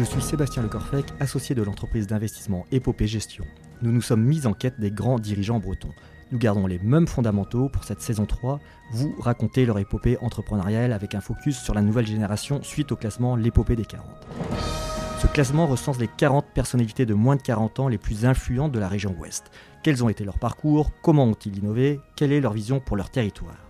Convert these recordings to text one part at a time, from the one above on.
Je suis Sébastien Lecorfec, associé de l'entreprise d'investissement Épopée Gestion. Nous nous sommes mis en quête des grands dirigeants bretons. Nous gardons les mêmes fondamentaux pour cette saison 3, vous racontez leur épopée entrepreneuriale avec un focus sur la nouvelle génération suite au classement L'épopée des 40. Ce classement recense les 40 personnalités de moins de 40 ans les plus influentes de la région ouest. Quels ont été leurs parcours? Comment ont-ils innové? Quelle est leur vision pour leur territoire?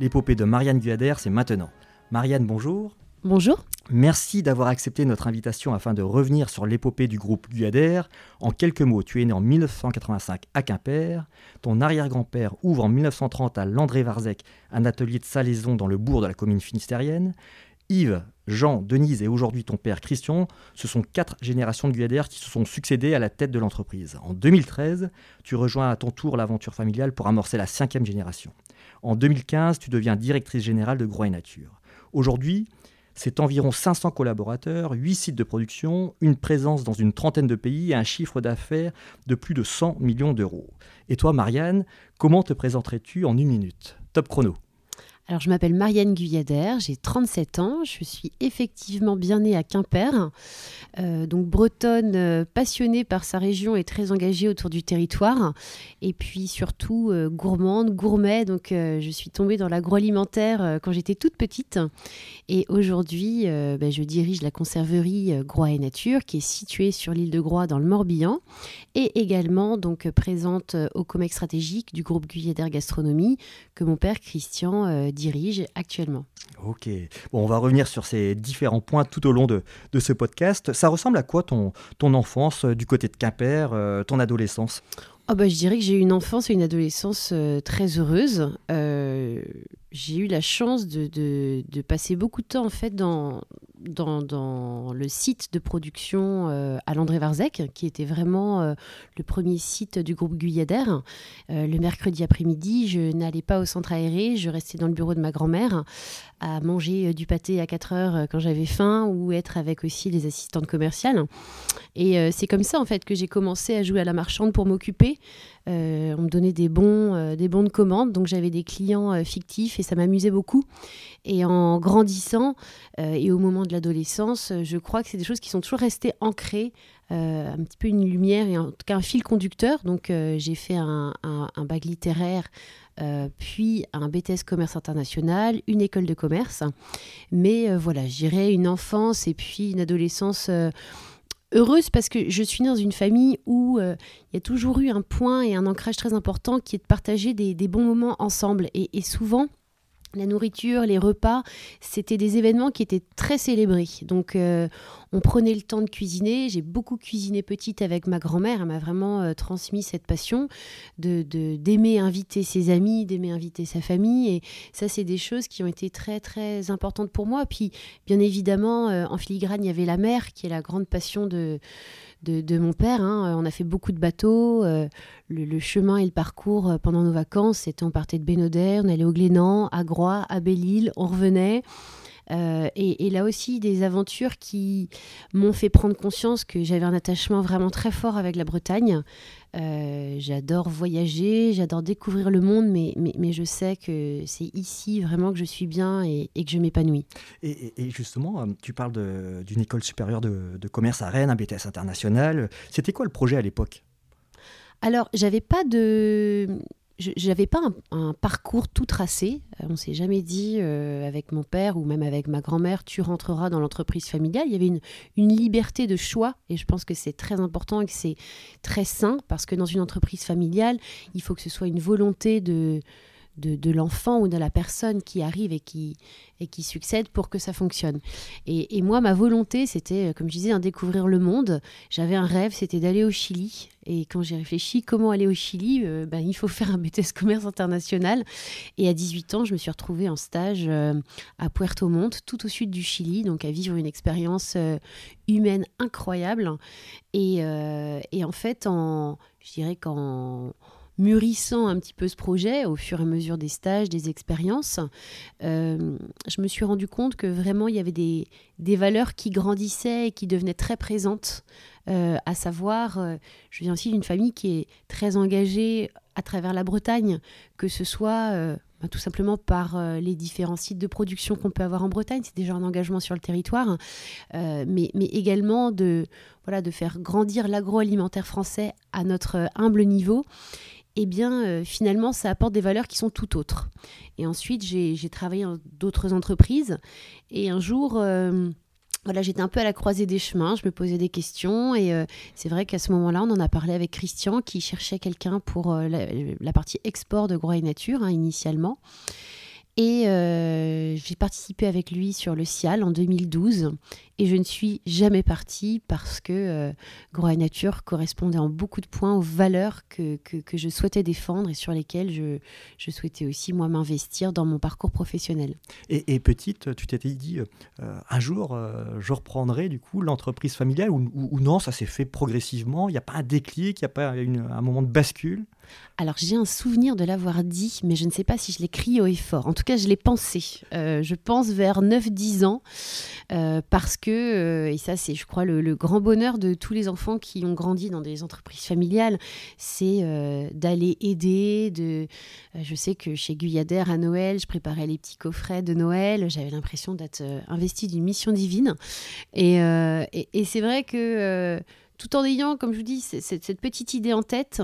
L'épopée de Marianne Guader, c'est maintenant. Marianne, bonjour. Bonjour. Merci d'avoir accepté notre invitation afin de revenir sur l'épopée du groupe Guader. En quelques mots, tu es né en 1985 à Quimper. Ton arrière-grand-père ouvre en 1930 à Landré-Varzec un atelier de salaison dans le bourg de la commune finistérienne. Yves, Jean, Denise et aujourd'hui ton père Christian, ce sont quatre générations de Guader qui se sont succédées à la tête de l'entreprise. En 2013, tu rejoins à ton tour l'aventure familiale pour amorcer la cinquième génération. En 2015, tu deviens directrice générale de Groix et Nature. Aujourd'hui, c'est environ 500 collaborateurs, 8 sites de production, une présence dans une trentaine de pays et un chiffre d'affaires de plus de 100 millions d'euros. Et toi, Marianne, comment te présenterais-tu en une minute? Top chrono. Alors, je m'appelle Marianne Guyader, j'ai 37 ans, je suis effectivement bien née à Quimper, euh, donc bretonne euh, passionnée par sa région et très engagée autour du territoire, et puis surtout euh, gourmande, gourmet, donc je suis tombée dans l'agroalimentaire quand j'étais toute petite, et aujourd'hui ben, je dirige la conserverie Groix et Nature qui est située sur l'île de Groix dans le Morbihan, et également donc présente au COMEX stratégique du groupe Guyader Gastronomie que mon père Christian dirige actuellement. Ok. Bon, on va revenir sur ces différents points tout au long de, ce podcast. Ça ressemble à quoi ton, ton enfance euh, du côté de Quimper, euh, ton adolescence? Oh bah, Je dirais que j'ai eu une enfance et une adolescence euh, très heureuse. J'ai eu la chance de, de, passer beaucoup de temps en fait dans, dans, le site de production euh, à Landré-Varzec, qui était vraiment euh, le premier site du groupe Guyader. Euh, le mercredi après-midi, je n'allais pas au centre aéré, je restais dans le bureau de ma grand-mère à manger du pâté à 4 heures quand j'avais faim ou être avec aussi les assistantes commerciales. Et c'est comme ça en fait que j'ai commencé à jouer à la marchande pour m'occuper. On me donnait des bons, des bons de commande, donc j'avais des clients fictifs et ça m'amusait beaucoup. Et en grandissant et au moment de l'adolescence, euh, je crois que c'est des choses qui sont toujours restées ancrées, euh, un petit peu une lumière et en tout cas un fil conducteur. Donc euh, j'ai fait un, bac littéraire, puis un BTS commerce international, une école de commerce. Mais voilà, j'irai une enfance et puis une adolescence heureuse parce que je suis dans une famille où il y a toujours eu un point et un ancrage très important qui est de partager des, bons moments ensemble. et souvent, la nourriture, les repas, c'était des événements qui étaient très célébrés. Donc euh, on prenait le temps de cuisiner. J'ai beaucoup cuisiné petite avec ma grand-mère. Elle m'a vraiment euh, transmis cette passion de d'aimer inviter ses amis, d'aimer inviter sa famille. Et ça, c'est des choses qui ont été très très importantes pour moi. Puis bien évidemment, euh, en filigrane, il y avait la mer, qui est la grande passion de de, mon père. Hein. Euh, on a fait beaucoup de bateaux. Euh, le, chemin et le parcours pendant nos vacances, c'était on partait de Bénodet, on allait au Glénan, à Groix, à Belle-Île, on revenait. Et, là aussi, des aventures qui m'ont fait prendre conscience que j'avais un attachement vraiment très fort avec la Bretagne. j'adore voyager, j'adore découvrir le monde, mais, mais, je sais que c'est ici vraiment que je suis bien et, que je m'épanouis. Et, justement, tu parles d'une école supérieure de, de, commerce à Rennes, un BTS international. C'était quoi le projet à l'époque? Alors, j'avais pas de j'avais pas un, parcours tout tracé. Euh, on s'est jamais dit euh, avec mon père ou même avec ma grand-mère, tu rentreras dans l'entreprise familiale. Il y avait une, une, liberté de choix et je pense que c'est très important et que c'est très sain parce que dans une entreprise familiale, il faut que ce soit une volonté de, de, l'enfant ou de la personne qui arrive et qui, et qui succède pour que ça fonctionne. Et, moi, ma volonté, c'était, comme je disais, un découvrir le monde. J'avais un rêve, c'était d'aller au Chili. Et quand j'ai réfléchi comment aller au Chili, euh, ben, il faut faire un BTS commerce international. Et à 18 ans, je me suis retrouvée en stage euh, à Puerto Montt, tout au sud du Chili, donc à vivre une expérience euh, humaine incroyable. Et, et, en fait, en, je dirais qu'en mûrissant un petit peu ce projet au fur et à mesure des stages, des expériences, euh, je me suis rendu compte que vraiment il y avait des, des valeurs qui grandissaient et qui devenaient très présentes. Euh, à savoir, euh, je viens aussi d'une famille qui est très engagée à travers la Bretagne, que ce soit ben, tout simplement par les différents sites de production qu'on peut avoir en Bretagne. C'est déjà un engagement sur le territoire, mais, mais, également de, voilà, de faire grandir l'agroalimentaire français à notre humble niveau eh bien, finalement, ça apporte des valeurs qui sont tout autres. Et ensuite, j'ai travaillé dans d'autres entreprises. Et un jour, voilà, j'étais un peu à la croisée des chemins, je me posais des questions et euh, c'est vrai qu'à ce moment-là, on en a parlé avec Christian qui cherchait quelqu'un pour euh, la, partie export de Groix et Nature hein, initialement. Et euh, j'ai participé avec lui sur le Cial en 2012 et je ne suis jamais partie parce que euh, Nature correspondait en beaucoup de points aux valeurs que, que, je souhaitais défendre et sur lesquelles je, je souhaitais aussi moi m'investir dans mon parcours professionnel. Et, petite, tu t'étais dit euh, un jour euh, je reprendrai du coup l'entreprise familiale ou, ou, non, ça s'est fait progressivement, il n'y a pas un déclic, il n'y a pas un moment de bascule? Alors j'ai un souvenir de l'avoir dit, mais je ne sais pas si je l'ai crié haut et fort. En tout cas, je l'ai pensé. Euh, je pense vers 9-10 ans, euh, parce que, euh, et ça c'est je crois le, grand bonheur de tous les enfants qui ont grandi dans des entreprises familiales, c'est d'aller aider. De, je sais que chez Guyadère à Noël, je préparais les petits coffrets de Noël, j'avais l'impression d'être investie d'une mission divine. Et, et, c'est vrai que tout en ayant, comme je vous dis, cette petite idée en tête,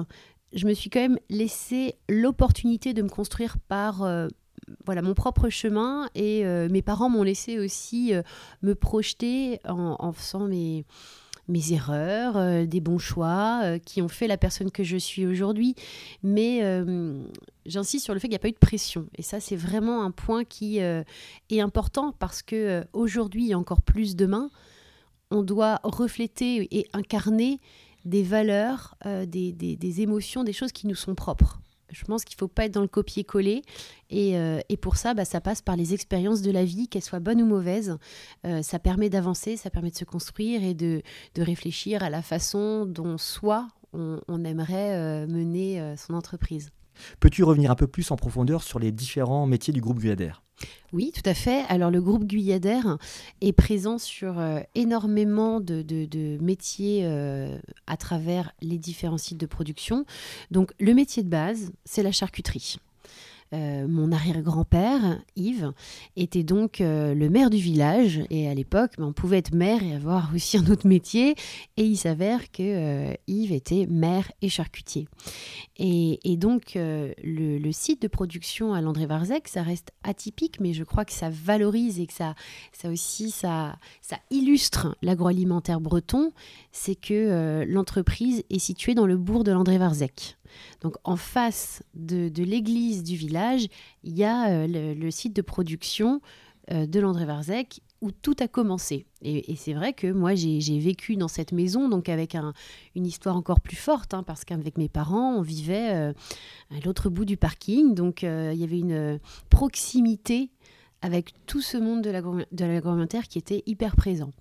je me suis quand même laissé l'opportunité de me construire par euh, voilà mon propre chemin et euh, mes parents m'ont laissé aussi euh, me projeter en, faisant mes, mes erreurs, des bons choix qui ont fait la personne que je suis aujourd'hui. Mais j'insiste sur le fait qu'il n'y a pas eu de pression. Et ça, c'est vraiment un point qui est important parce que aujourd'hui et encore plus demain, on doit refléter et incarner des valeurs, euh, des, émotions, des choses qui nous sont propres. Je pense qu'il ne faut pas être dans le copier-coller. Et, euh, pour ça, bah, ça passe par les expériences de la vie, qu'elles soient bonnes ou mauvaises. Euh, ça permet d'avancer, ça permet de se construire et de, réfléchir à la façon dont soi, on, aimerait mener son entreprise. Peux-tu revenir un peu plus en profondeur sur les différents métiers du groupe Guyadère? Oui, tout à fait. Alors le groupe Guyadère est présent sur euh, énormément de, métiers euh, à travers les différents sites de production. Donc le métier de base, c'est la charcuterie. Euh, mon arrière-grand-père, Yves, était donc euh, le maire du village. Et à l'époque, ben, on pouvait être maire et avoir aussi un autre métier. Et il s'avère que euh, Yves était maire et charcutier. Et, donc, le, site de production à Landré-Varzec, ça reste atypique, mais je crois que ça valorise et que ça, aussi, ça, ça illustre l'agroalimentaire breton. C'est que l'entreprise est située dans le bourg de Landré-Varzec. Donc en face de, l'église du village, il y a euh, le, site de production euh, de l'André Varzec où tout a commencé. Et, c'est vrai que moi, j'ai vécu dans cette maison, donc avec une histoire encore plus forte, hein, parce qu'avec mes parents, on vivait euh, à l'autre bout du parking, donc il y avait une proximité avec tout ce monde de l'agroalimentaire qui était hyper présent.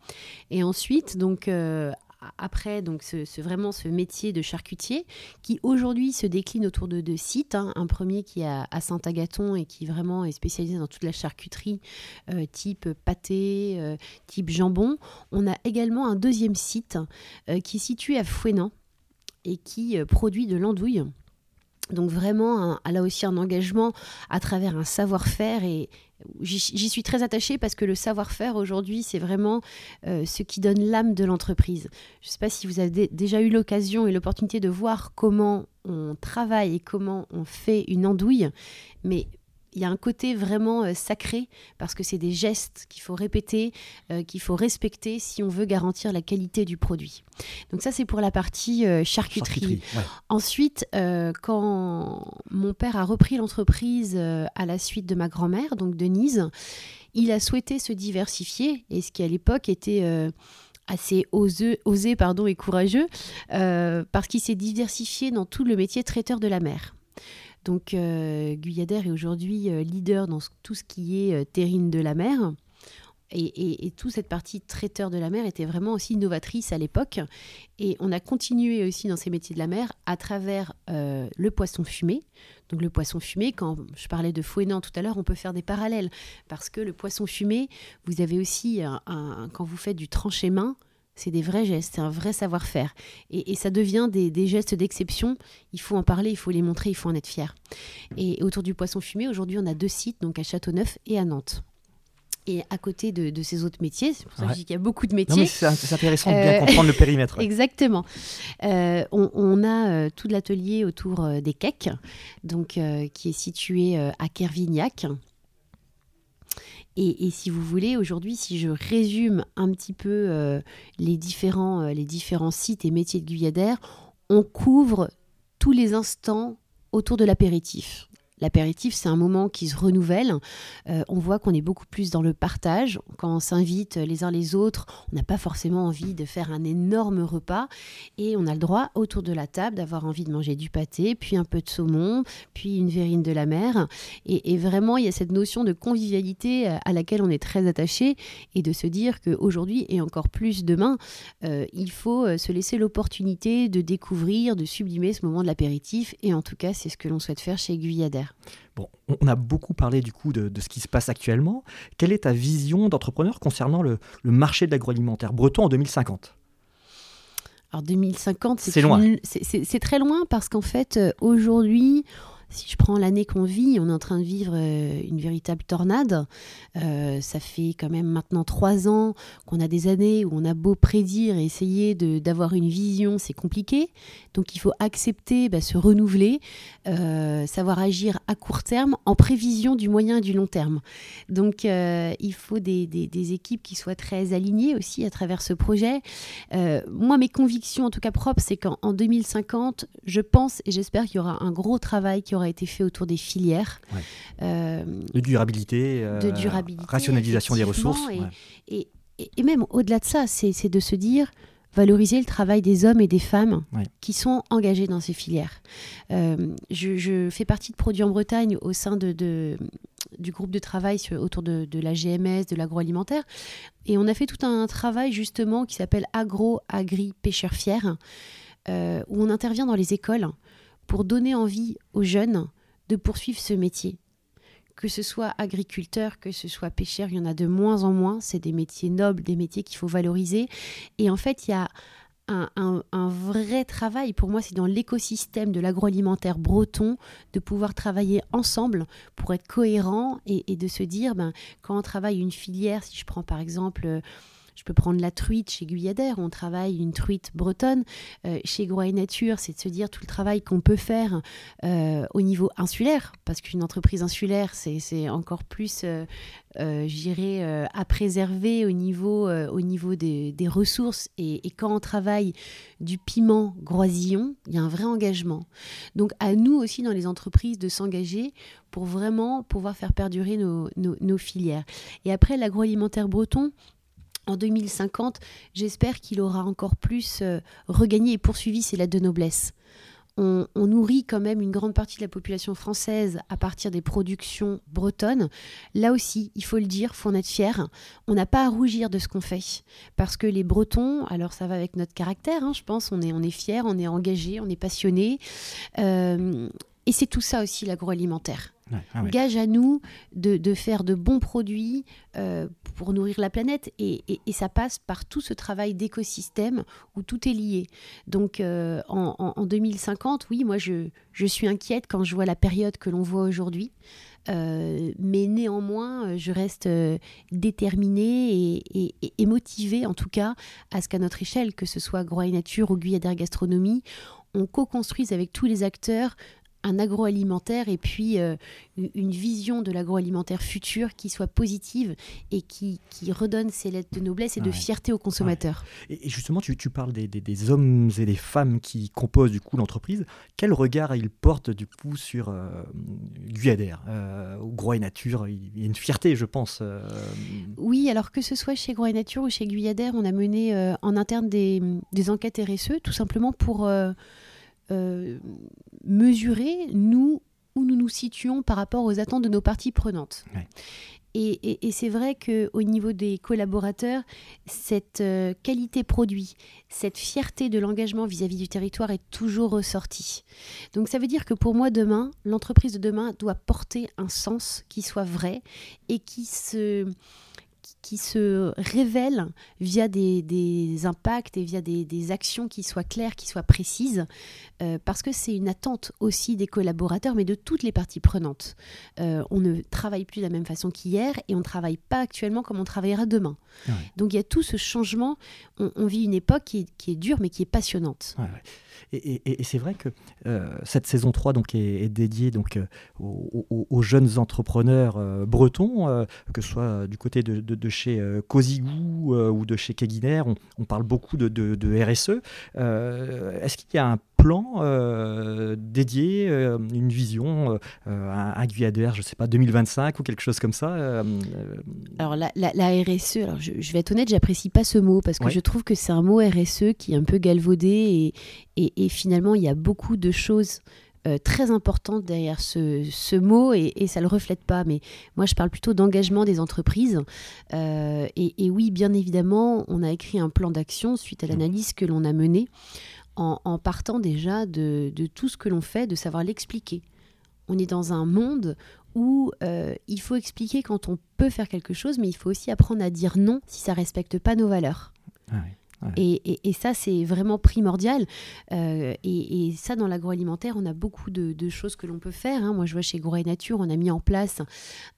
Et ensuite, donc après donc ce, vraiment ce métier de charcutier qui aujourd'hui se décline autour de deux sites. Hein. Un premier qui est à, Saint-Agathon et qui vraiment est spécialisé dans toute la charcuterie euh, type pâté, euh, type jambon. On a également un deuxième site euh, qui est situé à Fouenan et qui produit de l'andouille. Donc vraiment, là aussi un engagement à travers un savoir-faire et, J'y suis très attachée parce que le savoir-faire aujourd'hui, c'est vraiment euh, ce qui donne l'âme de l'entreprise. Je ne sais pas si vous avez déjà eu l'occasion et l'opportunité de voir comment on travaille et comment on fait une andouille, mais il y a un côté vraiment euh, sacré parce que c'est des gestes qu'il faut répéter, euh, qu'il faut respecter si on veut garantir la qualité du produit. Donc ça c'est pour la partie euh, charcuterie. Ensuite, quand mon père a repris l'entreprise à la suite de ma grand-mère, donc Denise, il a souhaité se diversifier et ce qui à l'époque était assez osé, osé pardon, et courageux parce qu'il s'est diversifié dans tout le métier traiteur de la mer. Donc euh, Guyadère est aujourd'hui euh, leader dans tout ce qui est euh, terrine de la mer. Et, toute cette partie traiteur de la mer était vraiment aussi innovatrice à l'époque. Et on a continué aussi dans ces métiers de la mer à travers le poisson fumé. Donc le poisson fumé, quand je parlais de fouettant tout à l'heure, on peut faire des parallèles. Parce que le poisson fumé, vous avez aussi, quand vous faites du tranché main, C'est des vrais gestes, c'est un vrai savoir-faire. Et, ça devient des, gestes d'exception. Il faut en parler, il faut les montrer, il faut en être fier. Et autour du poisson fumé, aujourd'hui, on a deux sites, donc à Châteauneuf et à Nantes. Et à côté de, ces autres métiers, c'est pour ça que je dis qu'il y a beaucoup de métiers. C'est intéressant de bien euh, comprendre le périmètre. Exactement. Euh, on, a euh, tout l'atelier autour des cakes, donc, qui est situé à Kervignac. Et, si vous voulez, aujourd'hui, si je résume un petit peu euh, les, différents, euh, les différents sites et métiers de Guyadère, on couvre tous les instants autour de l'apéritif. L'apéritif, c'est un moment qui se renouvelle. Euh, on voit qu'on est beaucoup plus dans le partage. Quand on s'invite les uns les autres, on n'a pas forcément envie de faire un énorme repas. Et on a le droit, autour de la table, d'avoir envie de manger du pâté, puis un peu de saumon, puis une verrine de la mer. Et, vraiment, il y a cette notion de convivialité euh, à laquelle on est très attaché et de se dire qu'aujourd'hui, et encore plus demain, euh, il faut se laisser l'opportunité de découvrir, de sublimer ce moment de l'apéritif. Et en tout cas, c'est ce que l'on souhaite faire chez Guyadère. Bon, on a beaucoup parlé du coup de, ce qui se passe actuellement. Quelle est ta vision d'entrepreneur concernant le, marché de l'agroalimentaire breton en 2050 alors 2050, c'est loin. C'est très loin parce qu'en fait, euh, aujourd'hui, si je prends l'année qu'on vit, on est en train de vivre euh, une véritable tornade. Euh, ça fait quand même maintenant trois ans qu'on a des années où on a beau prédire et essayer d'avoir une vision, c'est compliqué. Donc il faut accepter, bah, se renouveler, euh, savoir agir à court terme en prévision du moyen et du long terme. Donc il faut des, des, équipes qui soient très alignées aussi à travers ce projet. moi, mes convictions, en tout cas propres, c'est qu'en 2050, je pense et j'espère qu'il y aura un gros travail qui aura été fait autour des filières. Euh, de durabilité, de euh, durabilité rationalisation des ressources. Et, et, même au-delà de ça, c'est de se dire valoriser le travail des hommes et des femmes qui sont engagés dans ces filières. Euh, je, fais partie de Produits en Bretagne au sein de, du groupe de travail autour de, la GMS, de l'agroalimentaire. Et on a fait tout un travail justement qui s'appelle Agro, Agri, Pêcheurs Fiers, où on intervient dans les écoles pour donner envie aux jeunes de poursuivre ce métier. Que ce soit agriculteur, que ce soit pêcheur, il y en a de moins en moins. C'est des métiers nobles, des métiers qu'il faut valoriser. Et en fait, il y a un, vrai travail, pour moi, c'est dans l'écosystème de l'agroalimentaire breton, de pouvoir travailler ensemble pour être cohérent et, de se dire, ben, quand on travaille une filière, si je prends par exemple je peux prendre la truite chez Guyadère, on travaille une truite bretonne. Euh, chez Groix Nature, c'est de se dire tout le travail qu'on peut faire euh, au niveau insulaire, parce qu'une entreprise insulaire, c'est encore plus, euh, j'irais, à préserver au niveau, au niveau des, ressources. Et, quand on travaille du piment groisillon, il y a un vrai engagement. Donc à nous aussi, dans les entreprises, de s'engager pour vraiment pouvoir faire perdurer nos filières. Et après, l'agroalimentaire breton, en 2050, j'espère qu'il aura encore plus euh, regagné et poursuivi ses lettres de noblesse. On, nourrit quand même une grande partie de la population française à partir des productions bretonnes. Là aussi, il faut le dire, faut en être fier. On n'a pas à rougir de ce qu'on fait. Parce que les Bretons, alors ça va avec notre caractère, hein, je pense, on est, on est fiers, on est engagé, on est passionné. Euh, et c'est tout ça aussi l'agroalimentaire. Ah Gage à nous de, faire de bons produits euh, pour nourrir la planète et, ça passe par tout ce travail d'écosystème où tout est lié. Donc euh, en, 2050, oui, moi je, je, suis inquiète quand je vois la période que l'on voit aujourd'hui. Euh, mais néanmoins, je reste déterminée et, et, motivée, en tout cas, à ce qu'à notre échelle, que ce soit Groix Nature ou Guyadère Gastronomie, on co-construise avec tous les acteurs un agroalimentaire et puis euh, une vision de l'agroalimentaire futur qui soit positive et qui, qui, redonne ses lettres de noblesse et de fierté aux consommateurs. Et justement, tu, tu parles des, des, hommes et des femmes qui composent du coup l'entreprise. Quel regard ils portent du coup sur euh, Guyadère, euh, Gros et Nature? Il y a une fierté, je pense. Euh. Oui, alors que ce soit chez Gros et Nature ou chez Guyadère, on a mené en interne des, des, enquêtes RSE, tout simplement pour euh, mesurer, nous, où nous nous situons par rapport aux attentes de nos parties prenantes. Et, c'est vrai qu'au niveau des collaborateurs, cette euh, qualité produit, cette fierté de l'engagement vis-à-vis du territoire est toujours ressortie. Donc ça veut dire que pour moi, demain, l'entreprise de demain doit porter un sens qui soit vrai et qui se qui se révèle via des, impacts et via des, actions qui soient claires, qui soient précises, euh, parce que c'est une attente aussi des collaborateurs, mais de toutes les parties prenantes. Euh, on ne travaille plus de la même façon qu'hier et on ne travaille pas actuellement comme on travaillera demain. Donc il y a tout ce changement. On, vit une époque qui est, dure, mais qui est passionnante. Et, c'est vrai que euh, cette saison 3 donc, est, dédiée donc, aux, jeunes entrepreneurs bretons, que ce soit du côté de, chez Cosigou ou de chez Keguiner. On, parle beaucoup de, de RSE. Est-ce qu'il y a un plan euh, dédié, euh, une vision, euh, à, Guyadère, je ne sais pas, 2025 ou quelque chose comme ça Alors la, RSE, alors je, vais être honnête, j'apprécie pas ce mot parce que je trouve que c'est un mot RSE qui est un peu galvaudé et, et, finalement il y a beaucoup de choses très importantes derrière ce, ce mot et, et, ça ne le reflète pas. Mais moi, je parle plutôt d'engagement des entreprises. et, et, oui, bien évidemment, on a écrit un plan d'action suite à mmh. l'analyse que l'on a menée en, partant déjà de, tout ce que l'on fait, de savoir l'expliquer. On est dans un monde où euh, il faut expliquer quand on peut faire quelque chose, mais il faut aussi apprendre à dire non si ça respecte pas nos valeurs. Ah et, ça, c'est vraiment primordial. Euh, et, ça, dans l'agroalimentaire, on a beaucoup de, choses que l'on peut faire. Hein. Moi, je vois chez Groix Nature, on a mis en place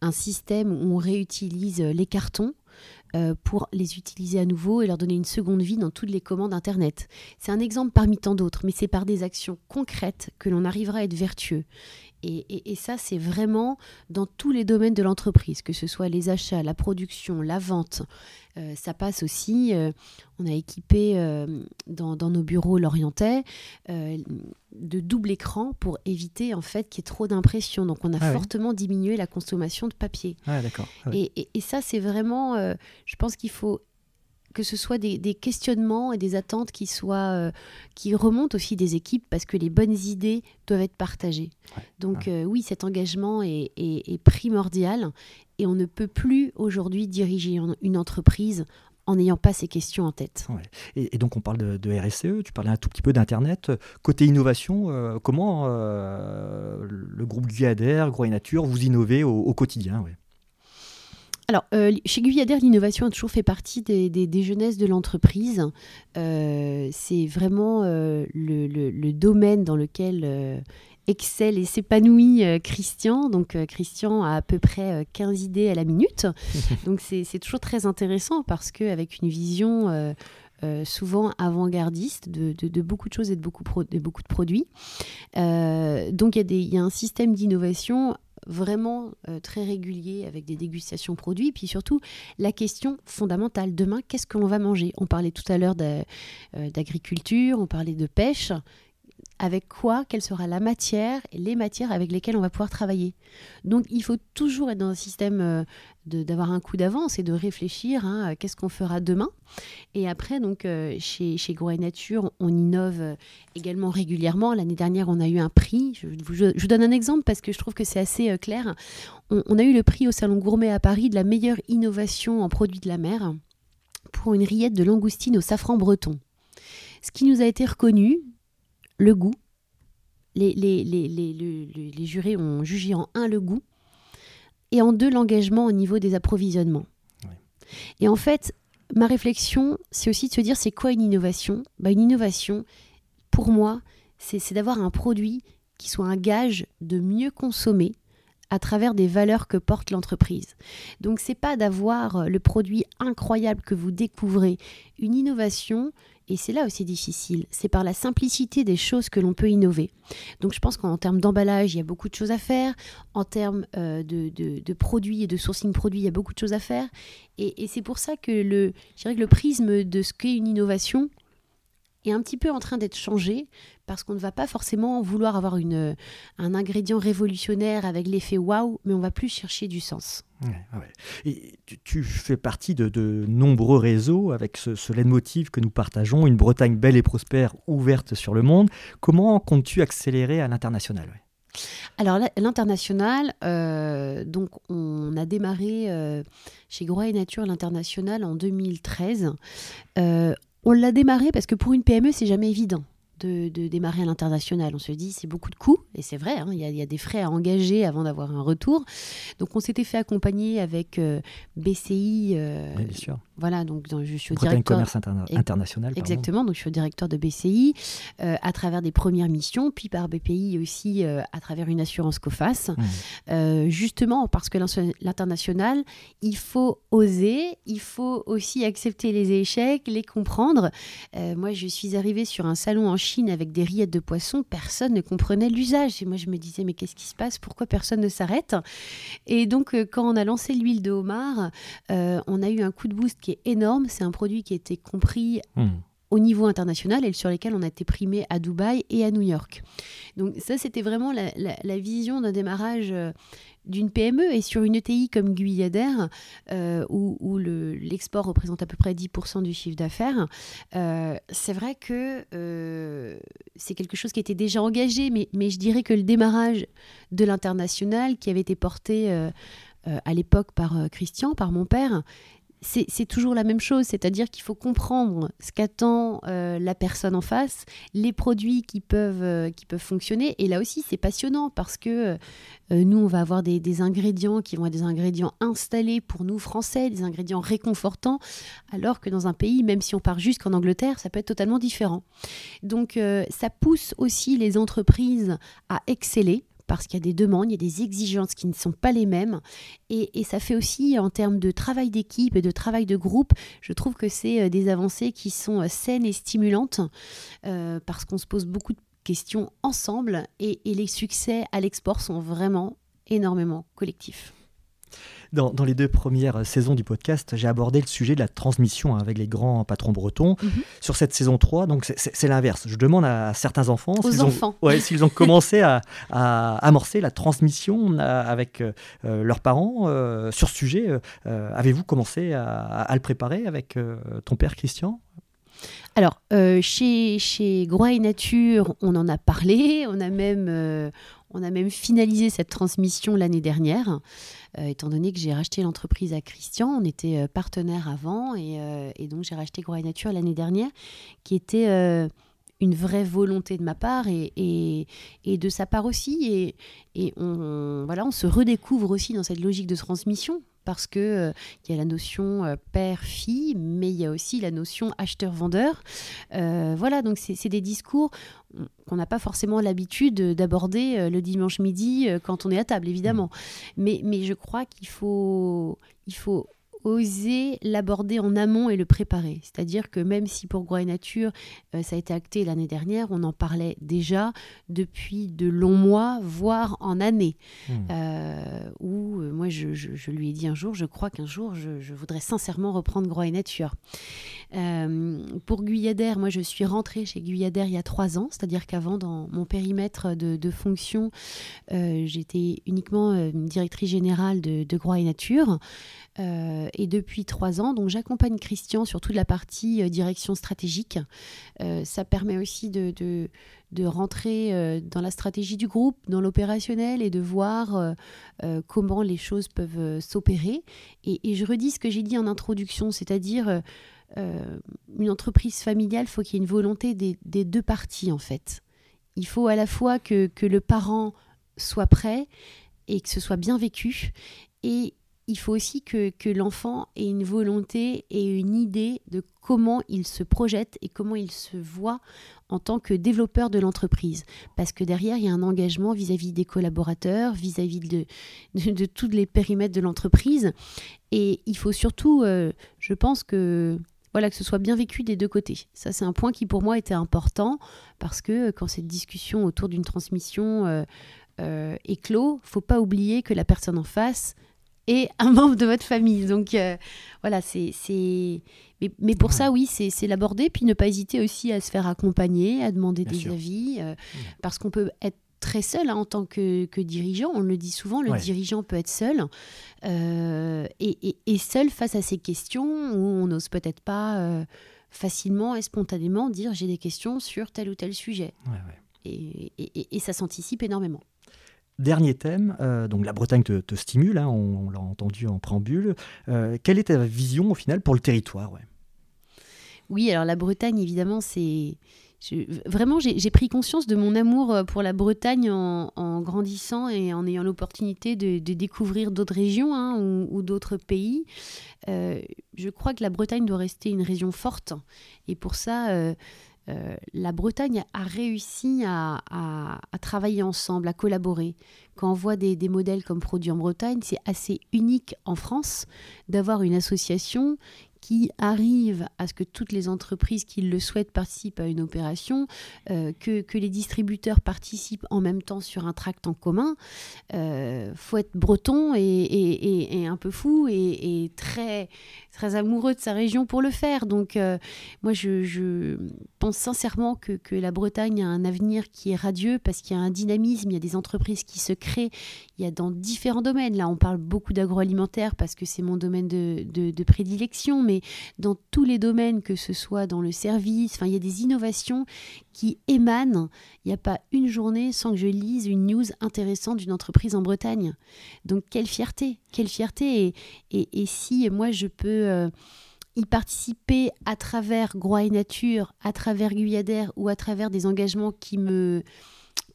un système où on réutilise les cartons euh, pour les utiliser à nouveau et leur donner une seconde vie dans toutes les commandes Internet. C'est un exemple parmi tant d'autres, mais c'est par des actions concrètes que l'on arrivera à être vertueux. Et, ça, c'est vraiment dans tous les domaines de l'entreprise, que ce soit les achats, la production, la vente. Euh, ça passe aussi, euh, on a équipé euh, dans, nos bureaux l'Orientais de double écran pour éviter en fait qu'il y ait trop d'impression. Donc on a ah fortement diminué la consommation de papier. Ah, d'accord. Ah et, et, ça, c'est vraiment, je pense qu'il faut que ce soit des, questionnements et des attentes qui soient euh, qui remontent aussi des équipes parce que les bonnes idées doivent être partagées. Donc euh, oui, cet engagement est, primordial et on ne peut plus aujourd'hui diriger une entreprise en n'ayant pas ces questions en tête. Et, donc on parle de, RSE, tu parlais un tout petit peu d'Internet. Côté innovation, euh, comment le groupe Guyader, Groix Nature, vous innovez au, au quotidien alors, euh, chez Guyadère, l'innovation a toujours fait partie des, des, jeunesses de l'entreprise. Euh, c'est vraiment euh, le, domaine dans lequel excelle et s'épanouit Christian. Donc, Christian a à peu près 15 idées à la minute. Donc, c'est toujours très intéressant parce qu'avec une vision... souvent avant-gardiste de, beaucoup de choses et de beaucoup, de, beaucoup de produits. donc il y, y, a un système d'innovation vraiment euh, très régulier avec des dégustations produits. Puis surtout, la question fondamentale, demain, qu'est-ce que l'on va manger? On parlait tout à l'heure euh, d'agriculture, on parlait de pêche avec quoi, quelle sera la matière et les matières avec lesquelles on va pouvoir travailler. Donc il faut toujours être dans un système euh, d'avoir un coup d'avance et de réfléchir hein, qu'est-ce qu'on fera demain. Et après, donc euh, chez, chez Nature, on innove euh, également régulièrement. L'année dernière, on a eu un prix. Je, vous donne un exemple parce que je trouve que c'est assez clair. On, on a eu le prix au Salon Gourmet à Paris de la meilleure innovation en produits de la mer pour une rillette de langoustine au safran breton. Ce qui nous a été reconnu, le goût. Les, les, jurés ont jugé en un le goût et en deux l'engagement au niveau des approvisionnements. Et en fait, ma réflexion, c'est aussi de se dire c'est quoi une innovation? Bah, Une innovation, pour moi, c'est d'avoir un produit qui soit un gage de mieux consommer à travers des valeurs que porte l'entreprise. Donc c'est pas d'avoir le produit incroyable que vous découvrez. Une innovation, et c'est là où c'est difficile. C'est par la simplicité des choses que l'on peut innover. Donc je pense qu'en termes d'emballage, il y a beaucoup de choses à faire. En termes euh, de, produits et de sourcing produits, il y a beaucoup de choses à faire. Et, c'est pour ça que le, je dirais que le prisme de ce qu'est une innovation est un petit peu en train d'être changé parce qu'on ne va pas forcément vouloir avoir une, un ingrédient révolutionnaire avec l'effet waouh, mais on va plus chercher du sens. Et tu, fais partie de, nombreux réseaux avec ce, ce leitmotiv que nous partageons, une Bretagne belle et prospère, ouverte sur le monde. Comment comptes-tu accélérer à l'international alors l'international, euh, donc on a démarré euh, chez Groix et Nature l'international en 2013. Euh, on l'a démarré parce que pour une PME c'est jamais évident de, démarrer à l'international. On se dit c'est beaucoup de coûts, et c'est vrai, hein, il y, a des frais à engager avant d'avoir un retour. Donc on s'était fait accompagner avec BCI. oui, bien sûr. Voilà, donc je suis au directeur. commerce international. Exactement, donc je suis au directeur de BCI à travers des premières missions, puis par BPI aussi à travers une assurance COFAS. Mmh. justement parce que l'international, il faut oser, il faut aussi accepter les échecs, les comprendre. moi, je suis arrivée sur un salon en Chine avec des rillettes de poisson, personne ne comprenait l'usage. Et moi, je me disais, mais qu'est-ce qui se passe? Pourquoi personne ne s'arrête? Et donc, euh, quand on a lancé l'huile de homard, euh, on a eu un coup de boost qui est énorme. C'est un produit qui été compris. Hmm. Au niveau international et sur lesquels on a été primé à Dubaï et à New York. Donc ça, c'était vraiment la, vision d'un démarrage euh, d'une PME et sur une ETI comme Guyadère, euh, où, l'export représente à peu près 10% du chiffre d'affaires, euh, c'est vrai que euh, c'est quelque chose qui était déjà engagé, mais, mais, je dirais que le démarrage de l'international qui avait été porté à l'époque par Christian, par mon père, c'est toujours la même chose, c'est-à-dire qu'il faut comprendre ce qu'attend euh, la personne en face, les produits qui peuvent, euh, qui peuvent fonctionner. Et là aussi, c'est passionnant parce que euh, nous, on va avoir des, ingrédients qui vont être des ingrédients installés pour nous, Français, des ingrédients réconfortants, alors que dans un pays, même si on part jusqu'en Angleterre, ça peut être totalement différent. Donc, ça pousse aussi les entreprises à exceller parce qu'il y a des demandes, il y a des exigences qui ne sont pas les mêmes. Et, ça fait aussi, en termes de travail d'équipe et de travail de groupe, je trouve que c'est euh, des avancées qui sont euh, saines et stimulantes, euh, parce qu'on se pose beaucoup de questions ensemble, et les succès à l'export sont vraiment énormément collectifs. Dans, les deux premières saisons du podcast, j'ai abordé le sujet de la transmission avec les grands patrons bretons. Mhm. Sur cette saison 3, donc c'est l'inverse. Je demande à certains enfants s'ils ont, ouais, ont, commencé à, amorcer la transmission euh, avec euh, leurs parents euh, sur ce sujet. Avez-vous commencé à, le préparer avec ton père Christian? Alors, chez, chez Groix et Nature, on en a parlé, on a même, on a même finalisé cette transmission l'année dernière. Euh, étant donné que j'ai racheté l'entreprise à Christian. On était euh, partenaire avant euh, et, donc j'ai racheté Groix Nature l'année dernière, qui était une vraie volonté de ma part et, et, de sa part aussi. Et, et voilà, on se redécouvre aussi dans cette logique de transmission parce que euh, il y a la notion euh, père-fille, mais il y a aussi la notion acheteur-vendeur. Euh, voilà, donc c'est des discours qu'on n'a pas forcément l'habitude d'aborder le dimanche midi quand on est à table, évidemment. Mmh. Mais, mais je crois qu'il faut, il faut oser l'aborder en amont et le préparer. C'est-à-dire que même si pour Groix et Nature, euh, ça a été acté l'année dernière, on en parlait déjà depuis de longs mois, voire en années. Hmm. Euh, où euh, moi, je, lui ai dit un jour, je crois qu'un jour, je, voudrais sincèrement reprendre Groix et Nature. pour Guyadère, moi, je suis rentrée chez Guyadère il y a trois ans, c'est-à-dire qu'avant, dans mon périmètre de, fonction, j'étais uniquement directrice générale de, de Groix et Nature. Euh, et depuis trois ans, donc j'accompagne Christian sur toute la partie euh, direction stratégique. Euh, ça permet aussi de, de, rentrer dans la stratégie du groupe, dans l'opérationnel et de voir comment les choses peuvent s'opérer. Et, je redis ce que j'ai dit en introduction, c'est-à-dire une entreprise familiale, il faut qu'il y ait une volonté des, des, deux parties en fait. Il faut à la fois que, que le parent soit prêt et que ce soit bien vécu et il faut aussi que, l'enfant ait une volonté et une idée de comment il se projette et comment il se voit en tant que développeur de l'entreprise. Parce que derrière, il y a un engagement vis-à-vis des collaborateurs, vis-à-vis de, tous les périmètres de l'entreprise. Et il faut surtout, euh, je pense que voilà, que ce soit bien vécu des deux côtés. Ça, c'est un point qui pour moi était important parce que quand cette discussion autour d'une transmission euh, euh, est clos, faut pas oublier que la personne en face et un membre de votre famille. Donc euh, voilà, c'est. Mais, mais, pour ça, oui, c'est l'aborder, puis ne pas hésiter aussi à se faire accompagner, à demander des avis, euh, parce qu'on peut être très seul hein, en tant que, que, dirigeant. On le dit souvent, le dirigeant peut être seul. Euh, et, et, seul face à ces questions où on n'ose peut-être pas facilement et spontanément dire j'ai des questions sur tel ou tel sujet. Et, et, ça s'anticipe énormément. Dernier thème, euh, donc la Bretagne te, stimule, hein, on, l'a entendu en préambule. Euh, quelle est ta vision au final pour le territoire Oui, alors la Bretagne, évidemment, c'est vraiment, j'ai pris conscience de mon amour euh, pour la Bretagne en, grandissant et en ayant l'opportunité de, découvrir d'autres régions hein, ou, d'autres pays. Je crois que la Bretagne doit rester une région forte. Et pour ça, euh, la Bretagne a réussi à, travailler ensemble, à collaborer. Quand on voit des, des modèles comme Produits en Bretagne, c'est assez unique en France d'avoir une association qui arrive à ce que toutes les entreprises qui le souhaitent participent à une opération, euh, que, que, les distributeurs participent en même temps sur un tract en commun. Euh, faut être breton et, et, et, un peu fou et, très, très amoureux de sa région pour le faire. Donc euh, moi, je, je, pense sincèrement que, que, la Bretagne a un avenir qui est radieux parce qu'il y a un dynamisme, il y a des entreprises qui se créent, il y a dans différents domaines. Là, on parle beaucoup d'agroalimentaire parce que c'est mon domaine de, de, de prédilection, mais dans tous les domaines, que ce soit dans le service, il y a des innovations qui émanent. Il n'y a pas une journée sans que je lise une news intéressante d'une entreprise en Bretagne. Donc, quelle fierté, quelle fierté. Et, si moi, je peux... Euh, y participer à travers Groix et Nature, à travers Guyadère ou à travers des engagements qui me,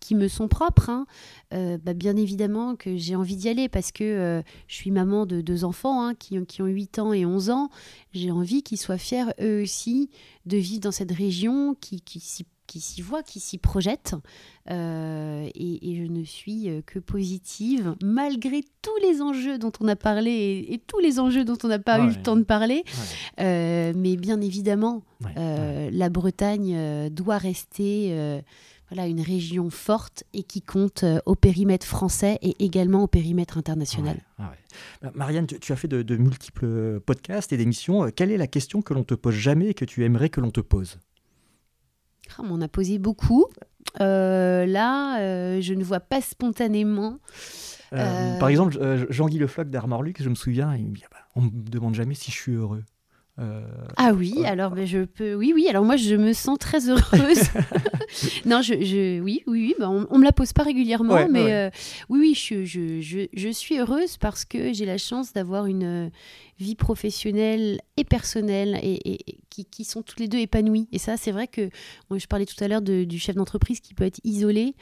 qui me sont propres, hein, euh, bah, bien évidemment que j'ai envie d'y aller parce que euh, je suis maman de deux enfants hein, qui, qui, ont 8 ans et 11 ans. J'ai envie qu'ils soient fiers eux aussi de vivre dans cette région, qui, qui s'y voient, qui s'y projettent. Euh, et, je ne suis que positive, malgré tous les enjeux dont on a parlé et, tous les enjeux dont on n'a pas eu le temps de parler. mais bien évidemment, la Bretagne doit rester voilà, une région forte et qui compte euh, au périmètre français et également au périmètre international. Bah, Marianne, tu, as fait de, multiples podcasts et d'émissions. Euh, quelle est la question que l'on te pose jamais et que tu aimerais que l'on te pose? Ah, On a posé beaucoup. Euh, là, je ne vois pas spontanément. Par exemple, Jean-Guy Le Floch d'Armor Luxe, je me souviens, il me dit, ah bah, on me demande jamais si je suis heureux. Euh, ah oui, alors ben, je peux. Oui, oui. Alors moi, je me sens très heureuse. non, je, je, oui, oui, oui. Ben, on, me la pose pas régulièrement, mais euh, oui, oui, je, je, je, suis heureuse parce que j'ai la chance d'avoir une vie professionnelle et personnelle et, qui, qui, sont tous les deux épanouies. Et ça, c'est vrai que je parlais tout à l'heure du chef d'entreprise qui peut être isolé.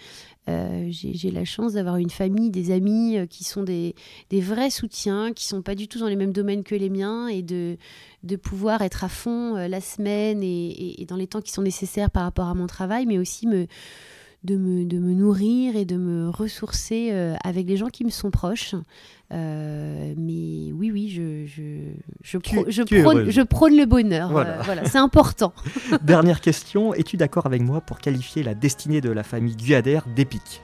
Euh, j'ai la chance d'avoir une famille, des amis euh, qui sont des, vrais soutiens, qui sont pas du tout dans les mêmes domaines que les miens et de, de pouvoir être à fond euh, la semaine et, et, dans les temps qui sont nécessaires par rapport à mon travail, mais aussi me de me, de me, nourrir et de me ressourcer euh, avec les gens qui me sont proches. Euh, mais oui, oui, je, je, je, je, prône, le bonheur. Euh, voilà, c'est important. Dernière question, es-tu d'accord avec moi pour qualifier la destinée de la famille Guyader d'épique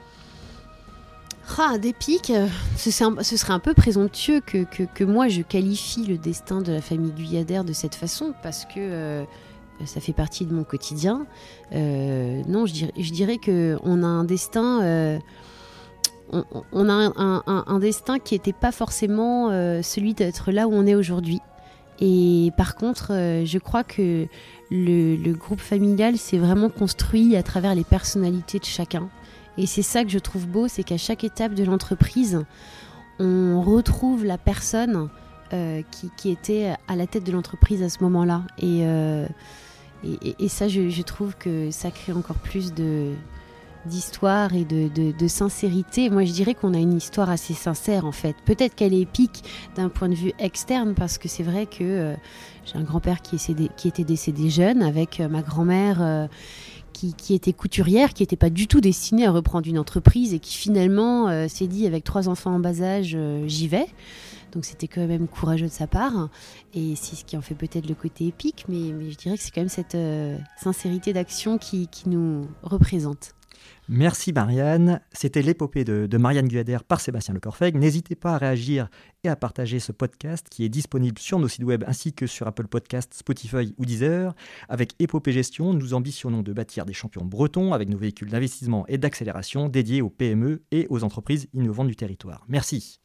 ah, d'épique, ce, ce, serait un peu présomptueux que, que, que, moi je qualifie le destin de la famille Guyader de cette façon, parce que ça fait partie de mon quotidien. Euh, non, je dirais, je dirais qu'on a un destin. Euh, on, a un, destin qui n'était pas forcément euh, celui d'être là où on est aujourd'hui. Et par contre, je crois que le, groupe familial s'est vraiment construit à travers les personnalités de chacun. Et c'est ça que je trouve beau, c'est qu'à chaque étape de l'entreprise, on retrouve la personne qui, était à la tête de l'entreprise à ce moment-là. Et, ça, je, trouve que ça crée encore plus d'histoire et de, sincérité. Moi, je dirais qu'on a une histoire assez sincère, en fait. Peut-être qu'elle est épique d'un point de vue externe, parce que c'est vrai que euh, j'ai un grand-père qui, qui, était décédé jeune, avec euh, ma grand-mère euh, qui, était couturière, qui n'était pas du tout destinée à reprendre une entreprise, et qui finalement s'est dit, avec trois enfants en bas âge, j'y vais. Donc c'était quand même courageux de sa part. Et c'est ce qui en fait peut-être le côté épique, mais, je dirais que c'est quand même cette euh, sincérité d'action qui, nous représente. Merci Marianne. C'était l'épopée de, Marianne Guader par Sébastien Lecorfeg. N'hésitez pas à réagir et à partager ce podcast qui est disponible sur nos sites web ainsi que sur Apple Podcasts, Spotify ou Deezer. Avec Épopée Gestion, nous ambitionnons de bâtir des champions bretons avec nos véhicules d'investissement et d'accélération dédiés aux PME et aux entreprises innovantes du territoire. Merci.